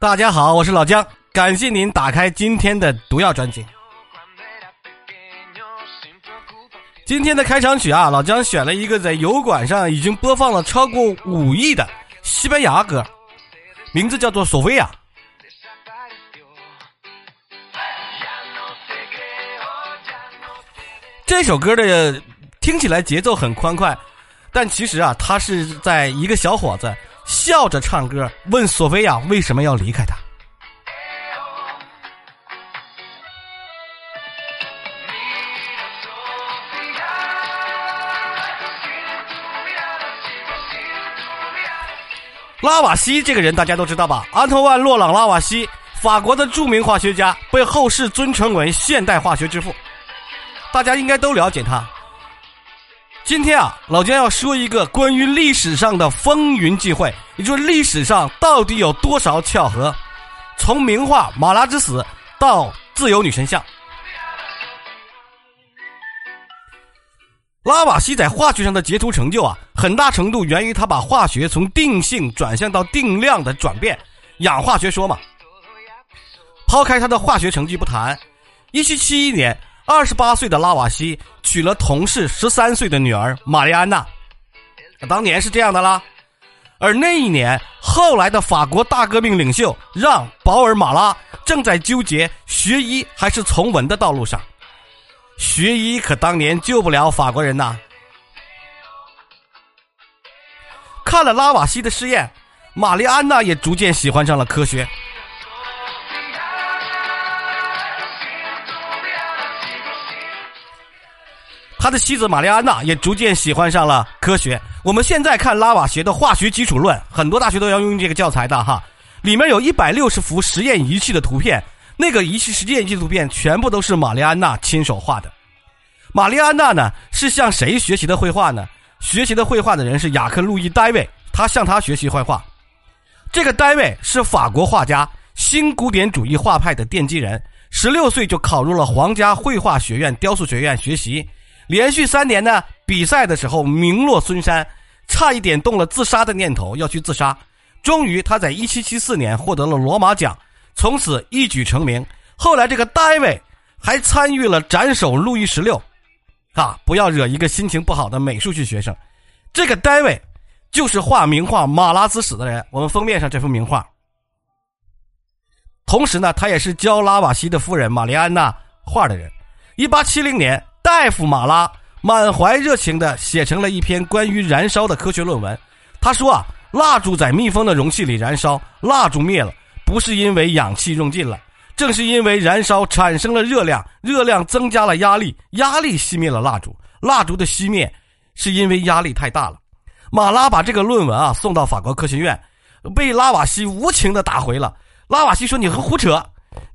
大家好，我是老姜，感谢您打开今天的毒药专辑。今天的开场曲啊，老姜选了一个在油管上已经播放了超过五亿的西班牙歌，名字叫做《索菲亚》。这首歌的听起来节奏很欢快，但其实啊，他是在一个小伙子。笑着唱歌，问索菲亚为什么要离开他。拉瓦锡这个人大家都知道吧？安托万·洛朗·拉瓦锡，法国的著名化学家，被后世尊称为现代化学之父，大家应该都了解他。今天啊，老姜要说一个关于历史上的风云际会，也就是历史上到底有多少巧合？从名画《马拉之死》到自由女神像，拉瓦锡在化学上的杰出成就啊，很大程度源于他把化学从定性转向到定量的转变，氧化学说嘛。抛开他的化学成绩不谈，一七七一年。二十八岁的拉瓦锡娶了同事十三岁的女儿玛丽安娜，当年是这样的啦。而那一年，后来的法国大革命领袖让·保尔·马拉正在纠结学医还是从文的道路上。学医可当年救不了法国人呐。看了拉瓦锡的试验，玛丽安娜也逐渐喜欢上了科学。他的妻子玛丽安娜也逐渐喜欢上了科学。我们现在看拉瓦锡的化学基础论，很多大学都要用这个教材的哈。里面有一百六十幅实验仪器的图片，那个仪器实验仪器图片全部都是玛丽安娜亲手画的。玛丽安娜呢是向谁学习的绘画呢？学习的绘画的人是雅克·路易·戴维，他向他学习绘画。这个戴维是法国画家，新古典主义画派的奠基人，十六岁就考入了皇家绘画学院雕塑学院学习。连续三年呢，比赛的时候名落孙山，差一点动了自杀的念头，要去自杀。终于，他在1774年获得了罗马奖，从此一举成名。后来，这个戴维还参与了斩首路易十六，啊，不要惹一个心情不好的美术系学生。这个戴维就是画名画《马拉之死》的人，我们封面上这幅名画。同时呢，他也是教拉瓦锡的夫人玛丽安娜画的人。1870年。大夫马拉满怀热情地写成了一篇关于燃烧的科学论文。他说啊，蜡烛在密封的容器里燃烧，蜡烛灭了，不是因为氧气用尽了，正是因为燃烧产生了热量，热量增加了压力，压力熄灭了蜡烛，蜡烛的熄灭是因为压力太大了。马拉把这个论文啊送到法国科学院，被拉瓦锡无情地打回了。拉瓦锡说：“你胡扯。”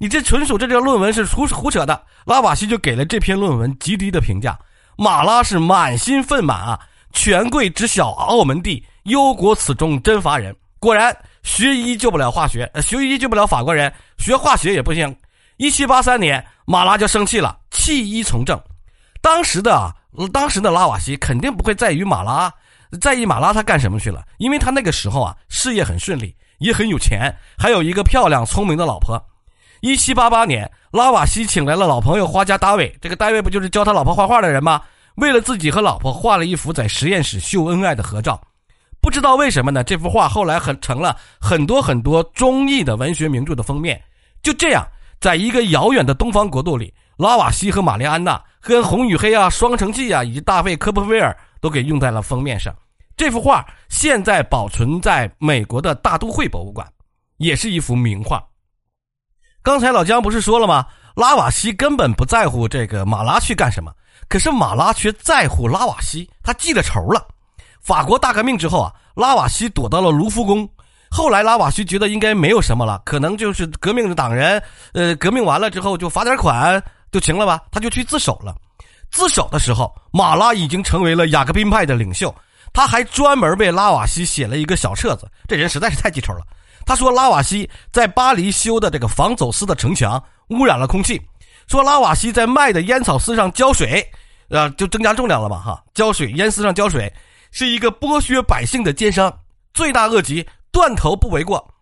你这纯属这条论文是胡胡扯的，拉瓦锡就给了这篇论文极低的评价。马拉是满心愤满啊！权贵知晓澳门地，忧国此中真乏人。果然，学医救不了化学，学医救不了法国人，学化学也不行。一七八三年，马拉就生气了，弃医从政。当时的啊，当时的拉瓦锡肯定不会在于马拉，在意马拉他干什么去了？因为他那个时候啊，事业很顺利，也很有钱，还有一个漂亮聪明的老婆。一七八八年，拉瓦锡请来了老朋友画家达维。这个大卫不就是教他老婆画画的人吗？为了自己和老婆画了一幅在实验室秀恩爱的合照。不知道为什么呢？这幅画后来很成了很多很多中意的文学名著的封面。就这样，在一个遥远的东方国度里，拉瓦锡和玛丽安娜跟《红与黑》啊、《双城记》啊，以及大卫科波菲尔都给用在了封面上。这幅画现在保存在美国的大都会博物馆，也是一幅名画。刚才老姜不是说了吗？拉瓦锡根本不在乎这个马拉去干什么，可是马拉却在乎拉瓦锡，他记了仇了。法国大革命之后啊，拉瓦锡躲到了卢浮宫。后来拉瓦锡觉得应该没有什么了，可能就是革命的党人，呃，革命完了之后就罚点款就行了吧，他就去自首了。自首的时候，马拉已经成为了雅各宾派的领袖，他还专门为拉瓦锡写了一个小册子。这人实在是太记仇了。他说拉瓦锡在巴黎修的这个防走私的城墙污染了空气，说拉瓦锡在卖的烟草丝上浇水，呃，就增加重量了嘛哈，浇水烟丝上浇水是一个剥削百姓的奸商，罪大恶极，断头不为过。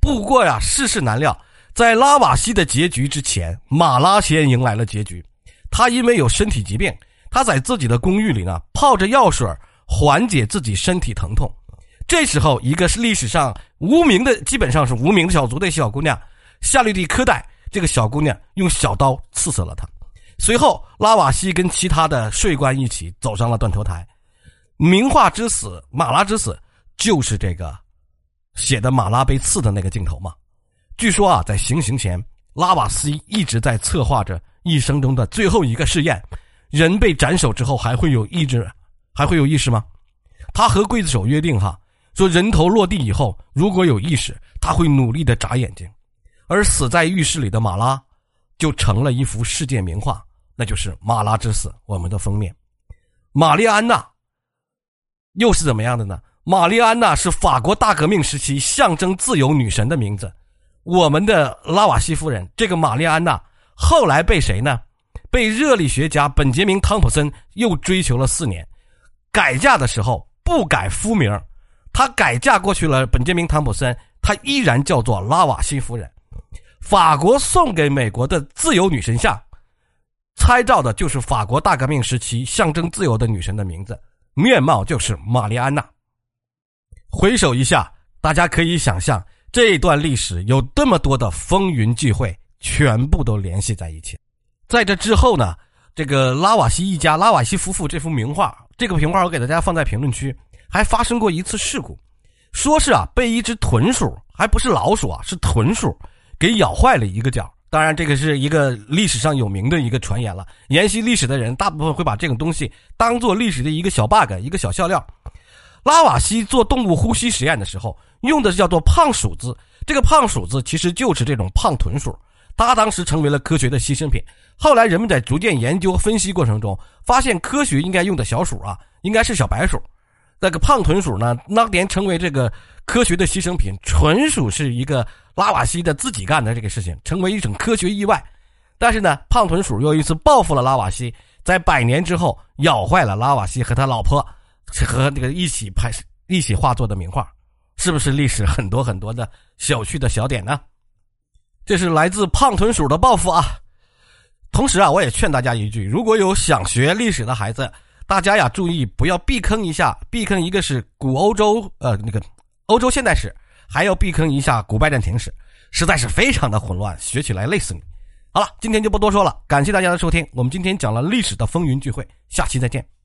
不过呀，世事难料，在拉瓦锡的结局之前，马拉先迎来了结局。他因为有身体疾病，他在自己的公寓里呢泡着药水缓解自己身体疼痛。这时候，一个是历史上无名的，基本上是无名的小卒的小姑娘夏绿蒂·科代，这个小姑娘用小刀刺死了他。随后，拉瓦锡跟其他的税官一起走上了断头台。名画之死，马拉之死，就是这个写的马拉被刺的那个镜头嘛。据说啊，在行刑前，拉瓦锡一直在策划着一生中的最后一个试验：人被斩首之后还会有意志，还会有意识吗？他和刽子手约定哈。说人头落地以后，如果有意识，他会努力的眨眼睛，而死在浴室里的马拉，就成了一幅世界名画，那就是《马拉之死》。我们的封面，玛丽安娜又是怎么样的呢？玛丽安娜是法国大革命时期象征自由女神的名字。我们的拉瓦锡夫人，这个玛丽安娜后来被谁呢？被热力学家本杰明·汤普森又追求了四年，改嫁的时候不改夫名。她改嫁过去了，本杰明·汤普森，她依然叫做拉瓦锡夫人。法国送给美国的自由女神像，参照的就是法国大革命时期象征自由的女神的名字，面貌就是玛丽安娜。回首一下，大家可以想象这段历史有这么多的风云际会，全部都联系在一起。在这之后呢，这个拉瓦锡一家，拉瓦锡夫妇这幅名画，这个名画我给大家放在评论区。还发生过一次事故，说是啊被一只豚鼠，还不是老鼠啊，是豚鼠，给咬坏了一个角。当然，这个是一个历史上有名的一个传言了。研习历史的人大部分会把这种东西当做历史的一个小 bug，一个小笑料。拉瓦锡做动物呼吸实验的时候，用的是叫做胖鼠子，这个胖鼠子其实就是这种胖豚鼠，它当时成为了科学的牺牲品。后来人们在逐渐研究分析过程中，发现科学应该用的小鼠啊，应该是小白鼠。那个胖豚鼠呢？当年成为这个科学的牺牲品，纯属是一个拉瓦锡的自己干的这个事情，成为一种科学意外。但是呢，胖豚鼠又一次报复了拉瓦锡，在百年之后咬坏了拉瓦锡和他老婆和那个一起拍、一起画作的名画，是不是历史很多很多的小趣的小点呢？这是来自胖豚鼠的报复啊！同时啊，我也劝大家一句：如果有想学历史的孩子，大家呀，注意不要避坑一下，避坑一个是古欧洲，呃，那个欧洲现代史，还要避坑一下古拜占庭史，实在是非常的混乱，学起来累死你。好了，今天就不多说了，感谢大家的收听，我们今天讲了历史的风云聚会，下期再见。